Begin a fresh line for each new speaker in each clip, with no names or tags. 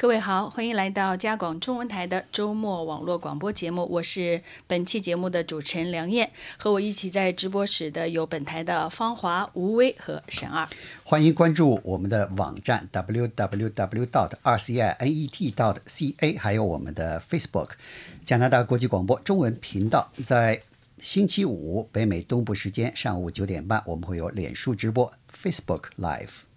各位好，欢迎来到加广中文台的周末网络广播节目，我是本期节目的主持人梁燕，和我一起在直播室的有本台的芳华、吴威和沈二。
欢迎关注我们的网站 www. dot rcinet. dot ca，还有我们的 Facebook 加拿大国际广播中文频道。在星期五北美东部时间上午九点半，我们会有脸书直播 Facebook Live。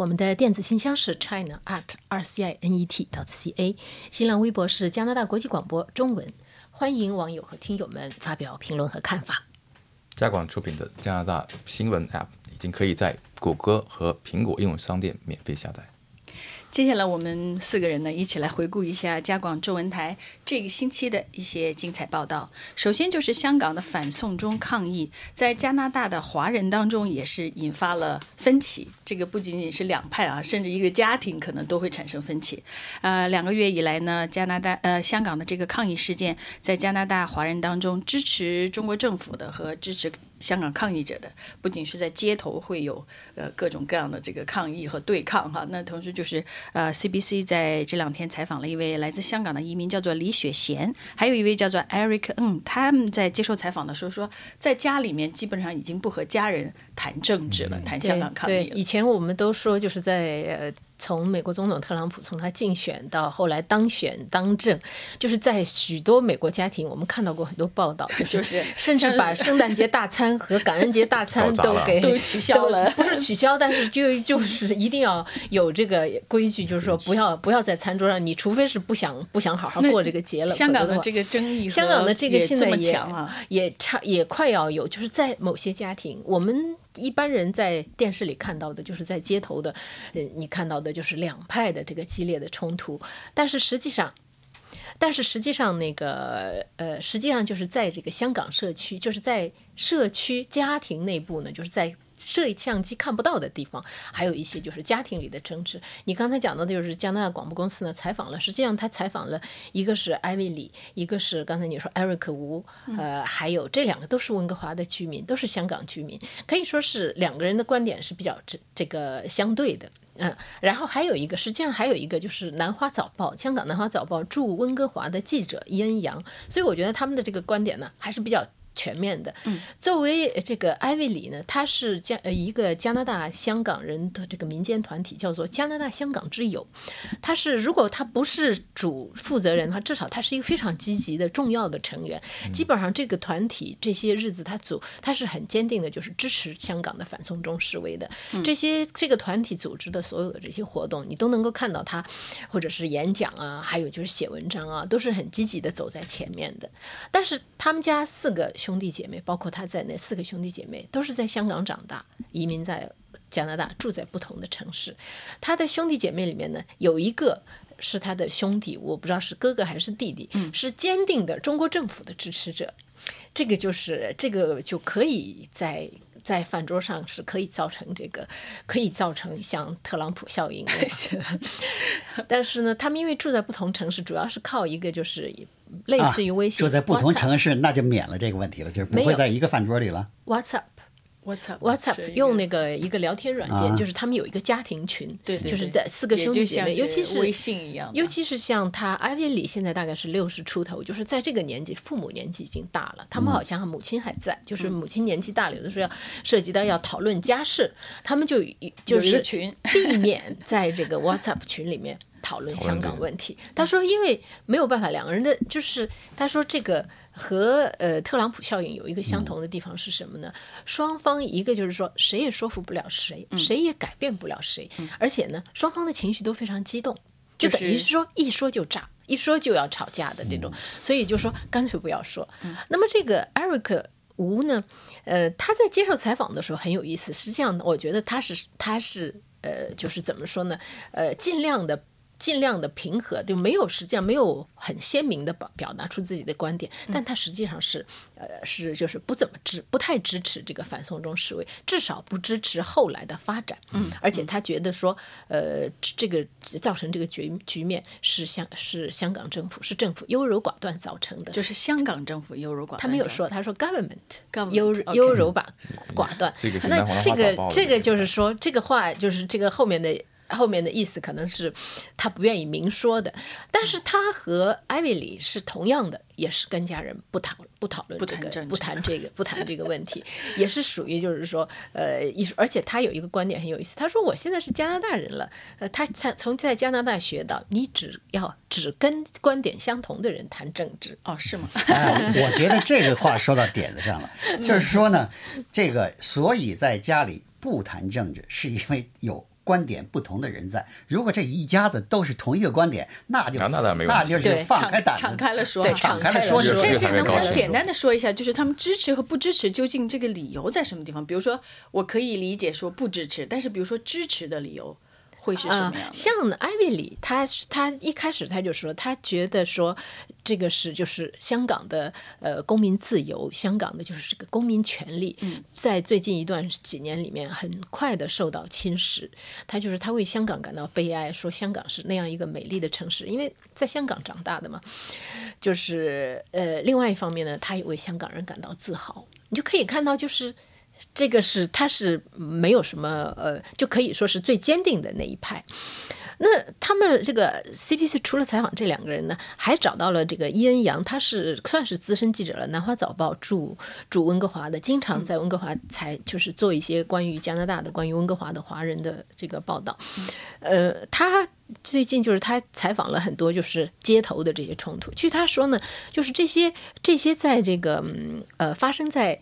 我们的电子信箱是 china at r c i n e t 到 c a，新浪微博是加拿大国际广播中文，欢迎网友和听友们发表评论和看法。
加广出品的加拿大新闻 App 已经可以在谷歌和苹果应用商店免费下载。
接下来，我们四个人呢，一起来回顾一下加广中文台这个星期的一些精彩报道。首先就是香港的反送中抗议，在加拿大的华人当中也是引发了分歧。这个不仅仅是两派啊，甚至一个家庭可能都会产生分歧。呃，两个月以来呢，加拿大呃香港的这个抗议事件，在加拿大华人当中，支持中国政府的和支持。香港抗议者的不仅是在街头会有呃各种各样的这个抗议和对抗哈，那同时就是呃 CBC 在这两天采访了一位来自香港的移民，叫做李雪贤，还有一位叫做 Eric，嗯，他们在接受采访的时候说，在家里面基本上已经不和家人谈政治了，谈香港抗议
了。以前我们都说就是在呃。从美国总统特朗普从他竞选到后来当选当政，就是在许多美国家庭，我们看到过很多报道，
就是
甚至把圣诞节大餐和感恩节大餐都给
都取消了，
不是取消，但是就就是一定要有这个规矩，就是说不要不要在餐桌上，你除非是不想不想好好过这个节了。
香港的这个争议，
香港的这个现在
也
也差也快要有，就是在某些家庭，我们。一般人在电视里看到的，就是在街头的，呃，你看到的就是两派的这个激烈的冲突。但是实际上，但是实际上，那个呃，实际上就是在这个香港社区，就是在社区家庭内部呢，就是在。摄像机看不到的地方，还有一些就是家庭里的争执。你刚才讲到的就是加拿大广播公司呢采访了，实际上他采访了一个是艾薇里，一个是刚才你说艾瑞克吴，呃，还有这两个都是温哥华的居民，都是香港居民，可以说是两个人的观点是比较这这个相对的，嗯。然后还有一个，实际上还有一个就是南华早报，香港南华早报驻温哥华的记者伊恩杨，所以我觉得他们的这个观点呢还是比较。全面的，作为这个艾薇里呢，他是加呃一个加拿大香港人的这个民间团体，叫做加拿大香港之友。他是如果他不是主负责人的话，至少他是一个非常积极的重要的成员。基本上这个团体这些日子他组他是很坚定的，就是支持香港的反送中示威的。这些这个团体组织的所有的这些活动，你都能够看到他，或者是演讲啊，还有就是写文章啊，都是很积极的走在前面的。但是他们家四个兄。兄弟姐妹，包括他在内，四个兄弟姐妹都是在香港长大，移民在加拿大，住在不同的城市。他的兄弟姐妹里面呢，有一个是他的兄弟，我不知道是哥哥还是弟弟，是坚定的中国政府的支持者。这个就是这个就可以在在饭桌上是可以造成这个，可以造成像特朗普效应那些。但是呢，他们因为住在不同城市，主要是靠一个就是。类似于微信，
就在不同城市，那就免了这个问题了，就是不会在一个饭桌里了。
WhatsApp，WhatsApp 用那个一个聊天软件，就是他们有一个家庭群，
对，
就是在四个兄弟姐妹，尤其是
微信一样，
尤其是像他艾薇里现在大概是六十出头，就是在这个年纪，父母年纪已经大了，他们好像母亲还在，就是母亲年纪大了，有的时候要涉及到要讨论家事，他们就就是避免在这个 WhatsApp 群里面。讨论香港问题，他说，因为没有办法，两个人的就是他说这个和呃特朗普效应有一个相同的地方是什么呢？双方一个就是说谁也说服不了谁，谁也改变不了谁，而且呢双方的情绪都非常激动，就等于是说一说就炸，一说就要吵架的这种，所以就说干脆不要说。那么这个艾瑞克吴呢，呃他在接受采访的时候很有意思，实际上我觉得他是他是呃就是怎么说呢？呃尽量的。尽量的平和，就没有实际上没有很鲜明的表表达出自己的观点，但他实际上是，呃，是就是不怎么支不太支持这个反送中示威，至少不支持后来的发展。嗯，而且他觉得说，呃，这个造成这个局局面是香是香港政府是政府优柔寡断造成的，
就是香港政府优柔寡断。
他没有说，他说 government 优优柔寡寡断。
那
这个这个就是说这个话就是这个后面的。后面的意思可能是他不愿意明说的，但是他和艾薇里是同样的，也是跟家人不讨不讨论
不
这个
谈政
不谈这个 不谈这个问题，也是属于就是说呃艺术，而且他有一个观点很有意思，他说我现在是加拿大人了，呃，他才从在加拿大学到，你只要只跟观点相同的人谈政治，
哦，是吗？
哎，我觉得这个话说到点子上了，就是说呢，这个所以在家里不谈政治，是因为有观点不同的人在。如果这一家子都是同一个观点，那就
啊那倒没
那就是
对
放开胆子，
敞开了说
对，敞开了说
但是能不能简单的说一下，就是他们支持和不支持究竟这个理由在什么地方？比如说，我可以理解说不支持，但是比如说支持的理由会是什么样的？
像艾薇里，他他一开始他就说，他觉得说这个是就是香港的呃公民自由，香港的就是这个公民权利，在最近一段几年里面很快的受到侵蚀。他就是他为香港感到悲哀，说香港是那样一个美丽的城市，因为在香港长大的嘛。就是呃，另外一方面呢，他也为香港人感到自豪。你就可以看到，就是这个是他是没有什么呃，就可以说是最坚定的那一派。那他们这个 CPC 除了采访这两个人呢，还找到了这个伊恩杨，他是算是资深记者了，《南华早报》驻驻温哥华的，经常在温哥华采就是做一些关于加拿大的、关于温哥华的华人的这个报道。呃，他最近就是他采访了很多就是街头的这些冲突。据他说呢，就是这些这些在这个嗯呃发生在。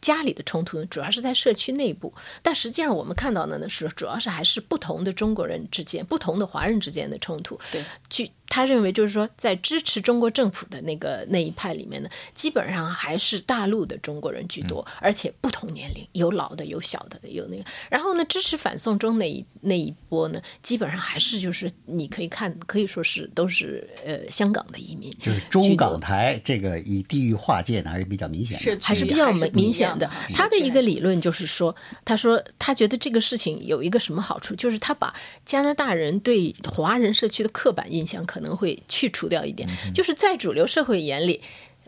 家里的冲突呢，主要是在社区内部，但实际上我们看到的呢是，主要是还是不同的中国人之间、不同的华人之间的冲突。
对，
据他认为，就是说，在支持中国政府的那个那一派里面呢，基本上还是大陆的中国人居多，而且不同年龄，有老的，有小的，有那个。然后呢，支持反送中那一那一波呢，基本上还是就是你可以看，可以说是都是呃香港的移民，
就是中港台这个以地域划界呢还是比较明显的。
社区
还是比较明明显的。他的一个理论就是说，他说他觉得这个事情有一个什么好处，就是他把加拿大人对华人社区的刻板印象可能会去除掉一点，就是在主流社会眼里。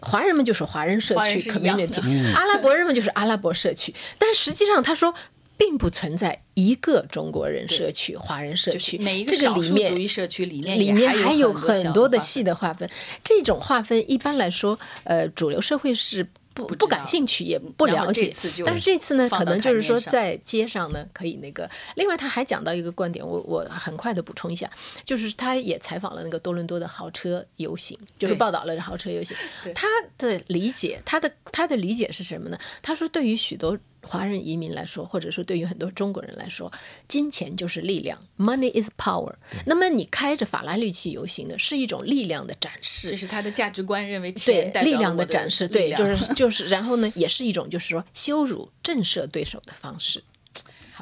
华人们就是华人社区
人是一样的。
community，阿拉伯人们就是阿拉伯社区，但实际上他说并不存在一个中国人社区、华人社区，
就是每一个
这个
少数
里面
族裔社区里面还
面还有
很
多的细的划分。这种划分一般来说，呃，主流社会是不
不
感兴趣，也不了解。但是这次呢，可能就是说在街上呢，可以那个。另外，他还讲到一个观点，我我很快的补充一下，就是他也采访了那个多伦多的豪车游行，就是报道了豪车游行。他的理解，他的他的理解是什么呢？他说，对于许多华人移民来说，或者说对于很多中国人来说，金钱就是力量，money is power。那么你开着法拉利去游行呢，是一种力量的展示
这。是他的价值观，认为
对力量
的
展示，对，就是就是，然后呢，也是一种就是说羞辱、震慑对手的方式。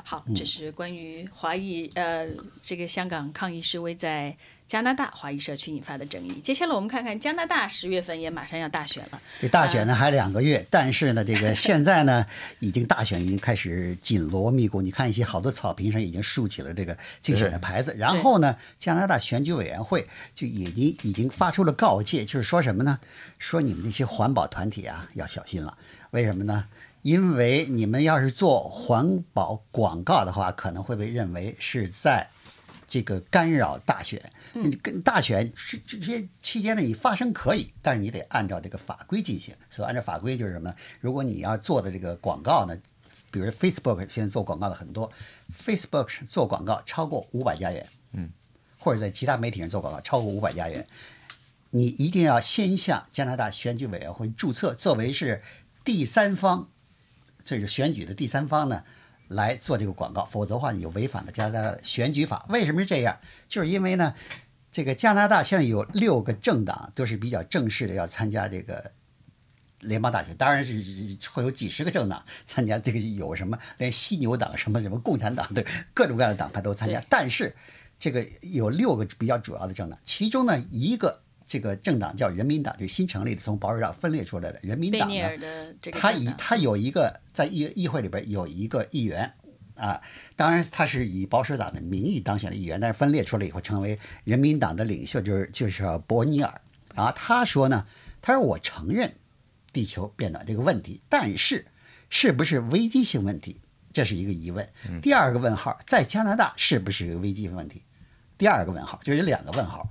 好，这是关于华裔呃这个香港抗议示威在加拿大华裔社区引发的争议。接下来我们看看加拿大十月份也马上要大选了，
这大选呢还两个月，但是呢，这个现在呢，已经大选已经开始紧锣密鼓。你看一些好多草坪上已经竖起了这个竞选的牌子，然后呢，加拿大选举委员会就已经已经发出了告诫，就是说什么呢？说你们这些环保团体啊要小心了。为什么呢？因为你们要是做环保广告的话，可能会被认为是在这个干扰大选。你跟大选这这些期间呢，你发声可以，但是你得按照这个法规进行。所以按照法规就是什么呢？如果你要做的这个广告呢，比如 Facebook 现在做广告的很多，Facebook 做广告超过五百家元，嗯，或者在其他媒体上做广告超过五百家元，你一定要先向加拿大选举委员会注册，作为是第三方，这是选举的第三方呢。来做这个广告，否则的话你就违反了加拿大选举法。为什么是这样？就是因为呢，这个加拿大现在有六个政党都是比较正式的要参加这个联邦大选，当然是会有几十个政党参加，这个有什么连犀牛党、什么什么共产党的各种各样的党派都参加。但是这个有六个比较主要的政党，其中呢一个这个政党叫人民党，就新成立的，从保守党分裂出来的人民党呢他以他有一个在议议会里边有一个议员啊，当然他是以保守党的名义当选的议员，但是分裂出来以后成为人民党的领袖，就是就是伯尼尔啊。他说呢，他说我承认地球变暖这个问题，但是是不是危机性问题，这是一个疑问。第二个问号，在加拿大是不是一个危机问题？第二个问号就有两个问号。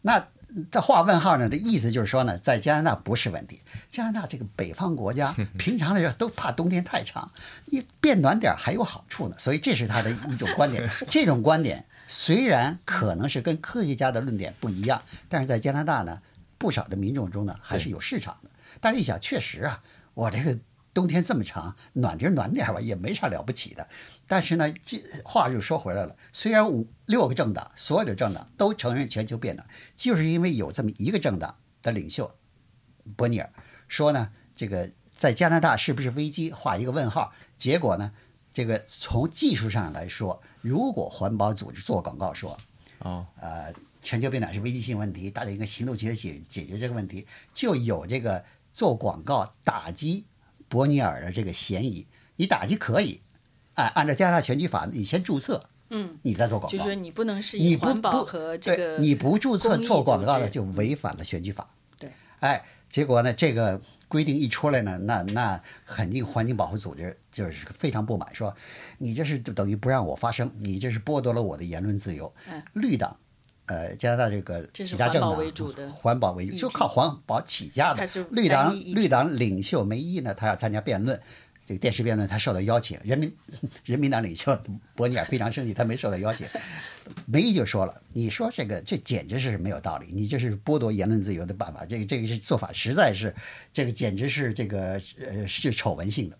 那这画问号呢？这意思就是说呢，在加拿大不是问题。加拿大这个北方国家，平常的人都怕冬天太长，你变暖点儿还有好处呢。所以这是他的一种观点。这种观点虽然可能是跟科学家的论点不一样，但是在加拿大呢，不少的民众中呢还是有市场的。但是一想，确实啊，我这个。冬天这么长，暖就暖点吧，也没啥了不起的。但是呢，这话又说回来了。虽然五六个政党，所有的政党都承认全球变暖，就是因为有这么一个政党的领袖伯尼尔说呢，这个在加拿大是不是危机，画一个问号。结果呢，这个从技术上来说，如果环保组织做广告说，
哦，
呃，全球变暖是危机性问题，大家应该行动起来解解决这个问题，就有这个做广告打击。伯尼尔的这个嫌疑，你打击可以，哎，按照加拿大选举法，你先注册，
嗯，
你再做广
告，就是你不能是
以
环保和这个，
你不注册做广告的就违反了选举法。
对，
哎，结果呢，这个规定一出来呢，那那肯定环境保护组织就是非常不满，说你这是等于不让我发声，你这是剥夺了我的言论自由。
嗯，
绿党。呃，加拿大这个几大政党，环保为主，就靠环保起家的。绿党绿党领袖梅伊呢，他要参加辩论，这个电视辩论他受到邀请。人民 人民党领袖伯尼尔非常生气，他没受到邀请。梅伊就说了：“你说这个这简直是没有道理，你这是剥夺言论自由的办法，这个这个是做法实在是，这个简直是这个呃是丑闻性的。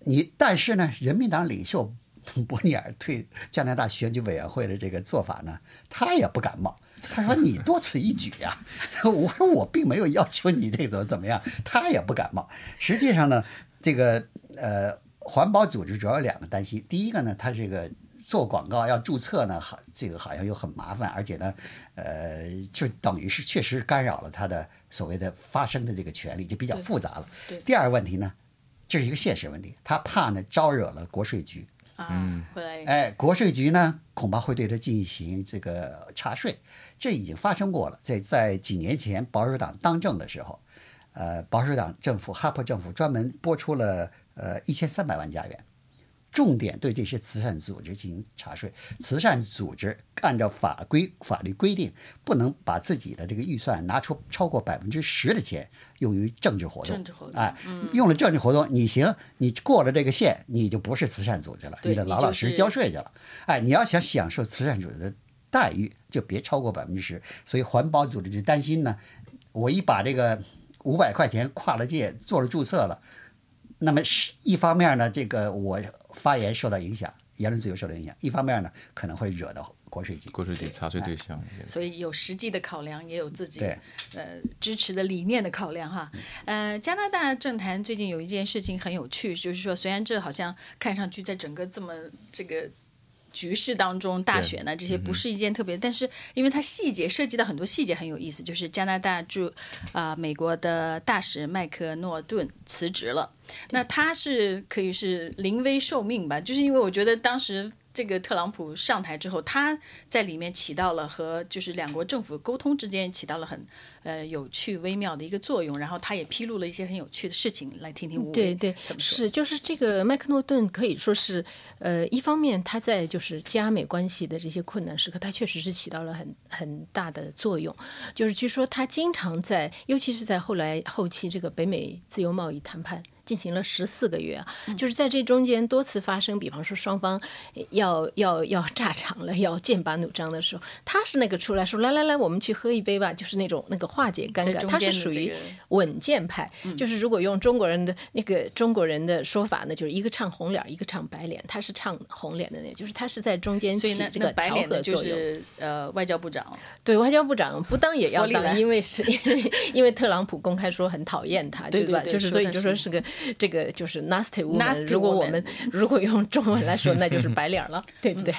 你但是呢，人民党领袖。” 伯尼尔对加拿大选举委员会的这个做法呢，他也不感冒。他说：“你多此一举呀！”我说：“我并没有要求你这怎么怎么样。”他也不感冒。实际上呢，这个呃，环保组织主要有两个担心。第一个呢，他这个做广告要注册呢，好这个好像又很麻烦，而且呢，呃，就等于是确实干扰了他的所谓的发声的这个权利，就比较复杂了。第二个问题呢，这是一个现实问题，他怕呢招惹了国税局。
嗯，回来
哎，国税局呢恐怕会对他进行这个查税，这已经发生过了。在在几年前保守党当政的时候，呃，保守党政府哈珀政府专门拨出了呃一千三百万加元。重点对这些慈善组织进行查税。慈善组织按照法规法律规定，不能把自己的这个预算拿出超过百分之十的钱用于政治活动。
政治活动，
哎，用了政治活动，你行，你过了这个线，你就不是慈善组织了，你得老老实实交税去了。哎，你要想享受慈善组织的待遇，就别超过百分之十。所以环保组织就担心呢，我一把这个五百块钱跨了界做了注册了。那么是一方面呢，这个我发言受到影响，言论自由受到影响；一方面呢，可能会惹到国税局。
国税局查税对象。
所以有实际的考量，也有自己呃支持的理念的考量哈。呃，加拿大政坛最近有一件事情很有趣，就是说虽然这好像看上去在整个这么这个。局势当中，大选呢，这些不是一件特别，但是因为它细节涉及到很多细节很有意思，就是加拿大驻啊美国的大使麦克诺顿辞职了，那他是可以是临危受命吧，就是因为我觉得当时。这个特朗普上台之后，他在里面起到了和就是两国政府沟通之间起到了很呃有趣微妙的一个作用，然后他也披露了一些很有趣的事情，来听听吴
对对
怎么
说？是就是这个麦克诺顿可以说是呃一方面他在就是加美关系的这些困难时刻，他确实是起到了很很大的作用。就是据说他经常在，尤其是在后来后期这个北美自由贸易谈判。进行了十四个月啊，就是在这中间多次发生，比方说双方要要要炸场了，要剑拔弩张的时候，他是那个出来说来来来，我们去喝一杯吧，就是那种那个化解尴尬，他是属于稳健派，就是如果用中国人的那个中国人的说法呢，就是一个唱红脸，一个唱白脸，他是唱红脸的那，就是他是在中间起这个调和作
用。呃，外交部长
对外交部长不当也 要当，因为是因为因为特朗普公开说很讨厌他，
对
吧？就是所以就说是个。这个就是 nasty woman，如果我们如果用中文来说，那就是白脸了，对不对？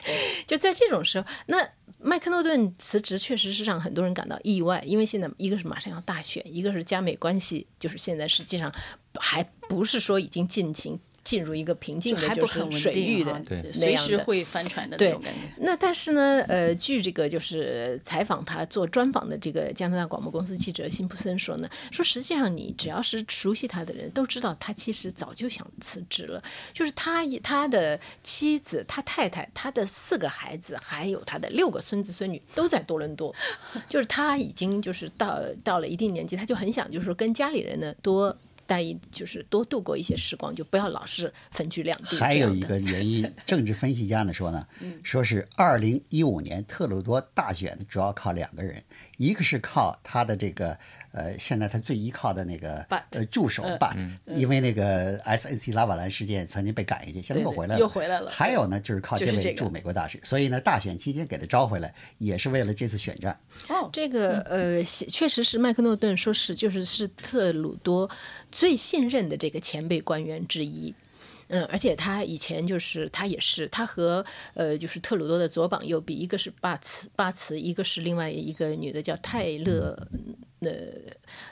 就在这种时候，那麦克诺顿辞职确实是让很多人感到意外，因为现在一个是马上要大选，一个是加美关系，就是现在实际上还不是说已经进行进入一个平静的，
还不很稳
就是水域的。
随时会翻船的那
对
种感觉。
那但是呢，呃，据这个就是采访他做专访的这个加拿大广播公司记者辛普森说呢，说实际上你只要是熟悉他的人都知道，他其实早就想辞职了。就是他他的妻子、他太太、他的四个孩子，还有他的六个孙子孙女都在多伦多，就是他已经就是到到了一定年纪，他就很想就是说跟家里人呢多。待一就是多度过一些时光，就不要老是分居两地。
还有一个原因，政治分析家呢说呢，
嗯
说是二零一五年特鲁多大选主要靠两个人，一个是靠他的这个呃，现在他最依靠的那个呃助手 But，因为那个 SNC 拉瓦兰事件曾经被赶下去，现在又回来了，
又回来了
还有呢，就是靠这位驻美国大使，所以呢，大选期间给他招回来，也是为了这次选战。
哦，
这个呃，确实是麦克诺顿说是就是是特鲁多最信任的这个前辈官员之一。嗯，而且他以前就是他也是他和呃就是特鲁多的左膀右臂，一个是巴茨巴茨，一个是另外一个女的叫泰勒呃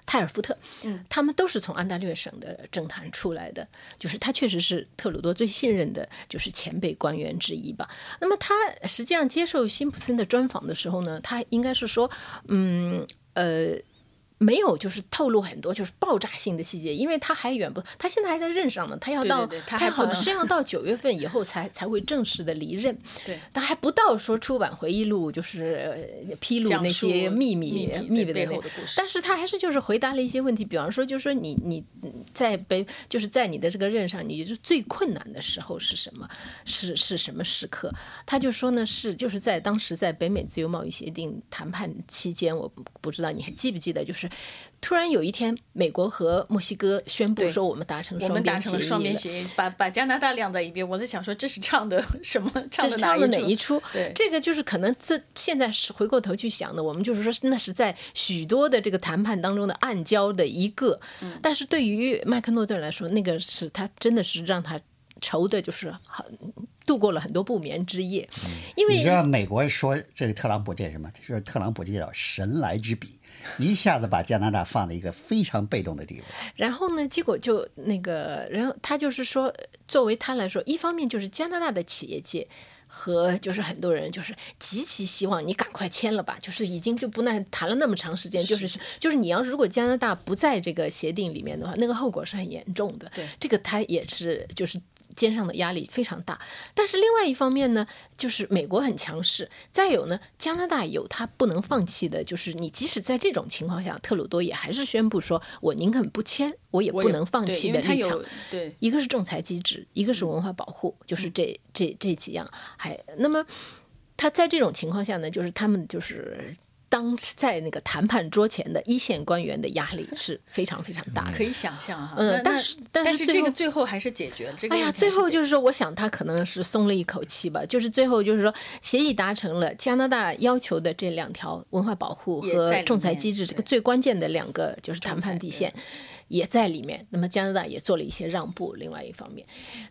泰尔福特，嗯，他们都是从安大略省的政坛出来的，就是他确实是特鲁多最信任的，就是前辈官员之一吧。那么他实际上接受辛普森的专访的时候呢，他应该是说，嗯呃。没有，就是透露很多就是爆炸性的细节，因为他还远不，他现在还在任上呢，他要到，
他
好
能。
像要到九月份以后才才会正式的离任，
对，
他还不到说出版回忆录，就是呃披露那些秘密
秘密背
那
后的故事。
但是他还是就是回答了一些问题，比方说就是说你你在北就是在你的这个任上，你是最困难的时候是什么？是是什么时刻？他就说呢是就是在当时在北美自由贸易协定谈判期间，我不不知道你还记不记得，就是突然有一天，美国和墨西哥宣布说我们达成
我们达成了双边协议，把把加拿大晾在一边。我在想说，这是唱的什么？唱的
唱的哪
一
一出？
对
这个就是可能这现在是回过头去想的，我们就是说那是在许多的这个谈判当中的暗礁的一个，
嗯
但是对于麦克诺顿来说，那个是他真的是让他愁的，就是很度过了很多不眠之夜，因为
你知道美国说这个特朗普这什么？说特朗普这叫神来之笔，一下子把加拿大放在一个非常被动的地位。
然后呢，结果就那个，然后他就是说，作为他来说，一方面就是加拿大的企业界。和就是很多人就是极其希望你赶快签了吧，就是已经就不耐谈了那么长时间，就是就是你要如果加拿大不在这个协定里面的话，那个后果是很严重的。
对，
这个他也是就是肩上的压力非常大。但是另外一方面呢，就是美国很强势，再有呢，加拿大有他不能放弃的，就是你即使在这种情况下，特鲁多也还是宣布说，我宁肯不签，我也不能放弃的立场。
对
一个是仲裁机制，一个是文化保护，就是这这这几样。还那么，他在这种情况下呢，就是他们就是当在那个谈判桌前的一线官员的压力是非常非常大的。
可以想象哈。
嗯但是但
是这个
最后
还是解决了。这个
哎呀，最后就是说，我想他可能是松了一口气吧。就是最后就是说，协议达成了，加拿大要求的这两条文化保护和仲裁机制，这个最关键的两个就是谈判底线。也在里面，那么加拿大也做了一些让步。另外一方面，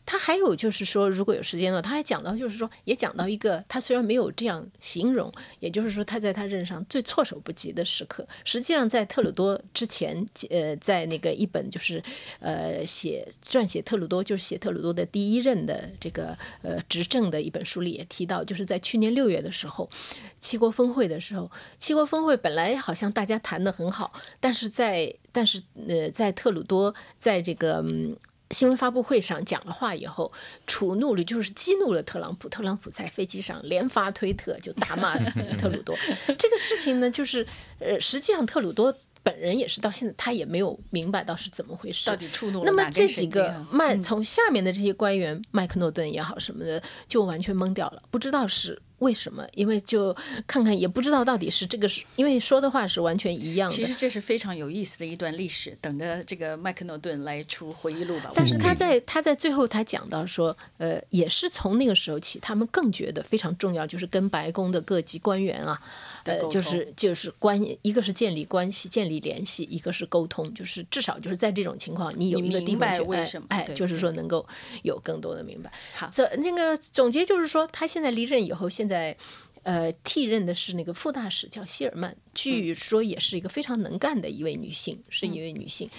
他还有就是说，如果有时间呢，他还讲到，就是说，也讲到一个，他虽然没有这样形容，也就是说，他在他任上最措手不及的时刻，实际上在特鲁多之前，呃，在那个一本就是呃写撰写特鲁多，就是写特鲁多的第一任的这个呃执政的一本书里也提到，就是在去年六月的时候，七国峰会的时候，七国峰会本来好像大家谈得很好，但是在但是呃，在特鲁多在这个嗯。新闻发布会上讲了话以后，触怒了，就是激怒了特朗普。特朗普在飞机上连发推特，就大骂特鲁多。这个事情呢，就是呃，实际上特鲁多本人也是到现在他也没有明白到是怎么回事。
到底触怒了
那么这几个麦从下面的这些官员，麦克诺顿也好什么的，就完全懵掉了，不知道是为什么，因为就看看也不知道到底是这个是，因为说的话是完全一样的。
其实这是非常有意思的一段历史，等着这个麦克诺顿来出回忆录吧。
但是他在他在最后他讲到说，呃，也是从那个时候起，他们更觉得非常重要，就是跟白宫的各级官员啊，呃，就是就是关，一个是建立关系、建立联系，一个是沟通，就是至少就是在这种情况，你有一个地
明白
方去，哎
为什么
哎，
对
就是说能够有更多的明白。
好
这那个总结就是说，他现在离任以后，现在。呃，替任的是那个副大使叫希尔曼，据说也是一个非常能干的一位女性，是一位女性。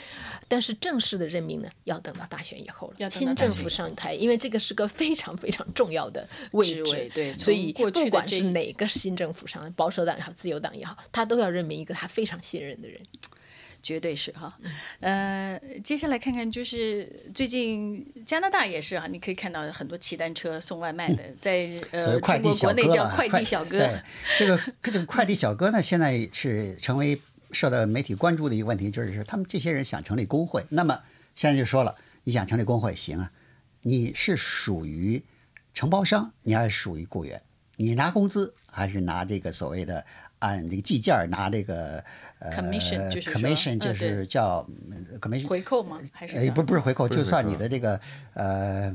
但是正式的任命呢，要等到大选以后了，
要
新政府上台，因为这个是个非常非常重要的位置，
位对
所以不管是哪个新政府上，保守党也好，自由党也好，他都要任命一个他非常信任的人。
绝对是哈。呃，接下来看看就是最近加拿大也是哈，你可以看到很多骑单车送外卖的，在呃
快递小
中国国内，叫快递小哥。
对，这个这个快递小哥呢，现在是成为受到媒体关注的一个问题，就是他们这些人想成立工会。那么现在就说了，你想成立工会行啊，你是属于承包商，你还是属于雇员？你拿工资还是拿这个所谓的按这个计件儿拿这个呃
Commission，就是
commission
嗯
就是叫嗯 commission
回扣吗？还是
呃，不不是回扣，就算你的这个呃，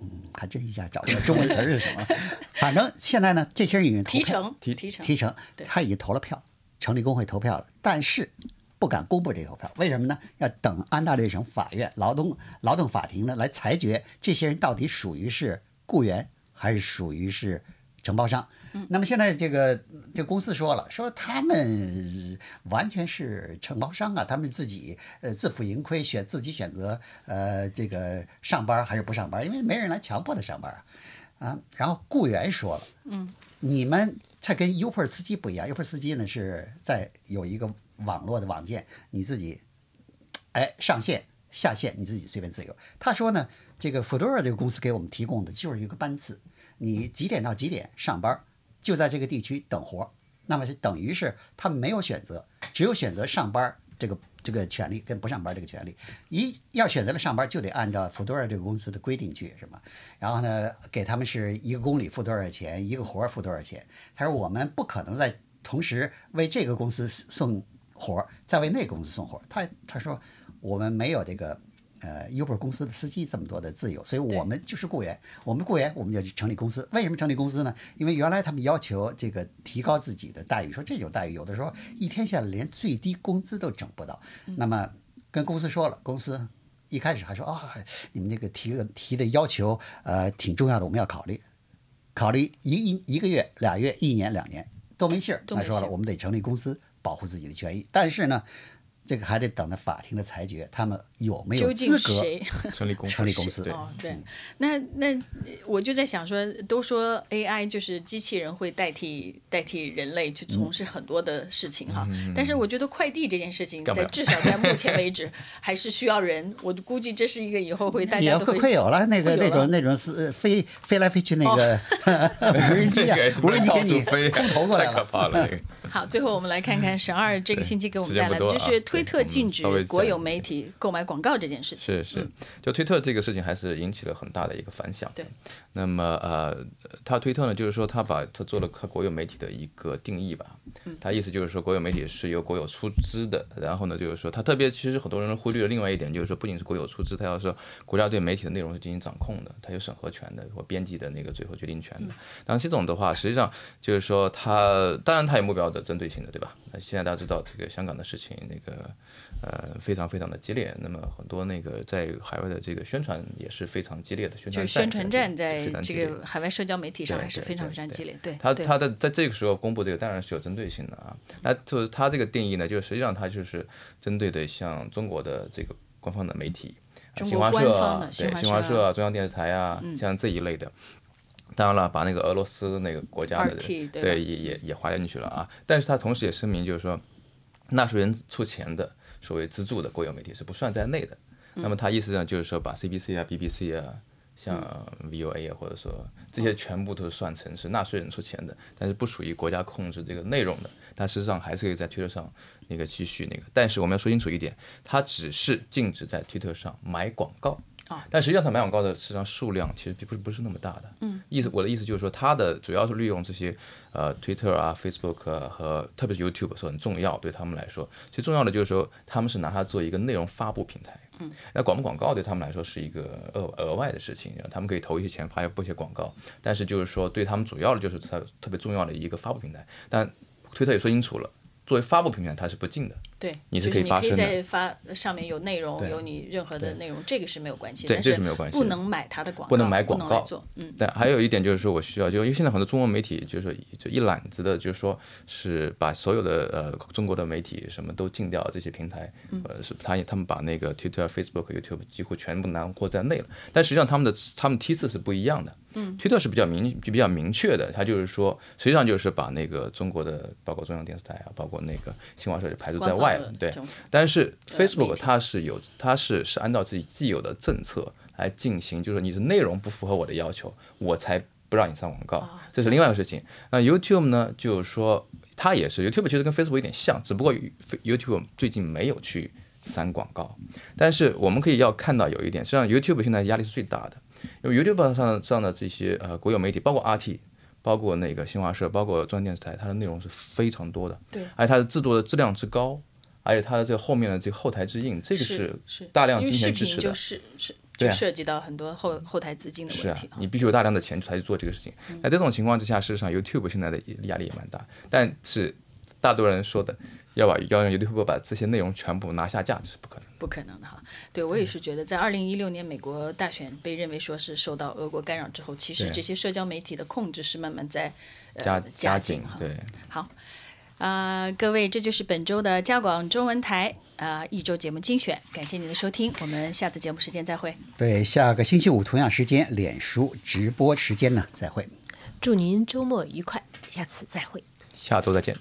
嗯，还真一下找不到中文词儿是什么。反正现在呢，这些人已经投
提成
提
提成
提成，他已经投了票，成立工会投票了，但是不敢公布这个投票，为什么呢？要等安大略省法院劳动劳动法庭呢来裁决这些人到底属于是雇员还是属于是承包商。那么现在这个这个公司说了，说他们完全是承包商啊，他们自己呃自负盈亏，选自己选择呃这个上班还是不上班，因为没人来强迫他上班啊。啊，然后雇员说了，嗯，你们才跟 Uber 司机不一样，Uber 司机呢是在有一个网络的网件，你自己哎上线下线你自己随便自由。他说呢，这个 Fedora 这个公司给我们提供的就是一个班次，你几点到几点上班，就在这个地区等活儿，那么是等于是他没有选择，只有选择上班这个这个权利跟不上班这个权利。一要选择了上班，就得按照 Fedora 这个公司的规定去，是吗？然后呢，给他们是一个公里付多少钱，一个活儿付多少钱。他说我们不可能在同时为这个公司送活儿，再为那个公司送活儿。他他说我们没有这个。呃，Uber 公司的司机这么多的自由，所以我们就是雇员。我们雇员，我们就去成立公司。为什么成立公司呢？因为原来他们要求这个提高自己的待遇，说这种待遇有的时候一天下来连最低工资都整不到。那么跟公司说了，公司一开始还说啊、你们这个提的提的要求呃挺重要的，我们要考虑。考虑一一一个月、俩月、一年、两年。都没信儿他说了，我们得成立公司保护自己的权益，但是呢，这个还得等着法庭的裁决，他们有没有
究竟
资格
谁？
成立公
成立公司？
对，
哦，对，那那呃我就在想说，都说 AI 就是机器人会代替代替人类去从事很多的事情哈，但是我觉得快递这件事情，在至少在目前为止 还是需要人，我估计这是一个以后会大
也
家都会
有了那个
了。
那种那种是飞飞来飞去那个无人机啊，无人机给你
飞
空投过来
太可
了。
怕了。
好，最后我们来看看沈二这个星期给我们带来的，就是推特禁止国有媒体购买广告这件事情。
是是，就推特这个事情还是引起了很大的一个反响。
对，
那么呃，他推特呢，就是说他把他做了他国有媒体的一个定义吧。他意思就是说，国有媒体是由国有出资的。然后呢，就是说他特别其实很多人忽略了另外一点，就是说不仅是国有出资，他要说国家对媒体的内容是进行掌控的，他有审核权的或编辑的那个最后决定权的。然后这种的话，实际上就是说他当然他有目标的针对性的，对吧？那现在大家知道这个香港的事情，那个呃非常非常的激烈，那么很多那个在海外的这个宣传也是非常激烈的宣传
宣传战在这个海外社交媒体上还是非常非常激烈。对，
他他的在这个时候公布这个当然是有针对性的啊，那就是他这个定义呢，就是实际上他就是针对的像中国的这个官方的媒体，新华社对新华社啊、中央电视台啊，像这一类的。当然了，把那个俄罗斯那个国家的
吧？
对也也也划进去了啊，但是他同时也声明，就是说纳税人出钱的所谓资助的国有媒体是不算在内的。那么他意思上就是说，把 CBC 啊、BBC 啊，像 VOA 啊，或者说这些全部都是算成是纳税人出钱的，但是不属于国家控制这个内容的。但事实上还是可以在推特上那个继续那个。但是我们要说清楚一点，它只是禁止在推特上买广告。但实际上，它买广告的实际上数量其实并不是不是那么大的。嗯，意思我的意思就是说，它的主要是利用这些呃 Twitter 啊、Facebook 啊和特别是 YouTube 是很重要，对他们来说，最重要的就是说，他们是拿它做一个内容发布平台。嗯，那广不广告对他们来说是一个额额外的事情，他们可以投一些钱发布一些广告，但是就是说对他们主要的就是它特别重要的一个发布平台。但推特也说清楚了。作为发布平台，它是不进的。
对，
你
是可以
可以发声的
在发上面有内容，有你任何的内容，这个是没有关系的。
对这是没有关系的
不能买它的广告，
不能买广告
做，嗯，
但还有一点就是说我需要，就因为现在很多中文媒体就是说就一揽子的，就是说是把所有的呃中国的媒体什么都禁掉这些平台，呃是他他们把那个 Twitter、Facebook、YouTube 几乎全部囊括在内了。但实际上他们的他们梯次是不一样的。嗯，Twitter 是比较明就比较明确的，它就是说实际上就是把那个中国的包括中央电视台啊，包括那个新华社就排除在
官
对，但是 Facebook 它是有，它是是按照自己既有的政策来进行，就是你的内容不符合我的要求，我才不让你上广告，这是另外一个事情。那 YouTube 呢，就是说它也是 YouTube 其实跟 Facebook 有点像，只不过 YouTube 最近没有去删广告，但是我们可以要看到有一点，实际上 YouTube 现在压力是最大的，因为 YouTube 上上的这些呃国有媒体，包括 RT。包括那个新华社，包括中央电视台，它的内容是非常多的，
对
而且它的制作的质量之高，而且它的这个后面的这个后台之硬，这个
是是
大量金钱支持的，
是是就涉及到很多后后台资金的
是啊
问题，
你必须有大量的钱才去做这个事情。那这种情况之下，事实上 YouTube 现在的压力也蛮大，但是大多人说的要把要让 YouTube 把这些内容全部拿下架，这是不可能的。
不可能的哈。对我也是觉得，在二零一六年美国大选被认为说是受到俄国干扰之后，其实这些社交媒体的控制是慢慢在呃
加
加
紧
哈。
对。
好，啊各位这就是本周的家广中文台啊一周节目精选感谢您的收听我们下次节目时间再会。
对下个星期五同样时间脸书直播时间呢再会。
祝您周末愉快下次再会。
下周再见。